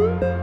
Thank you.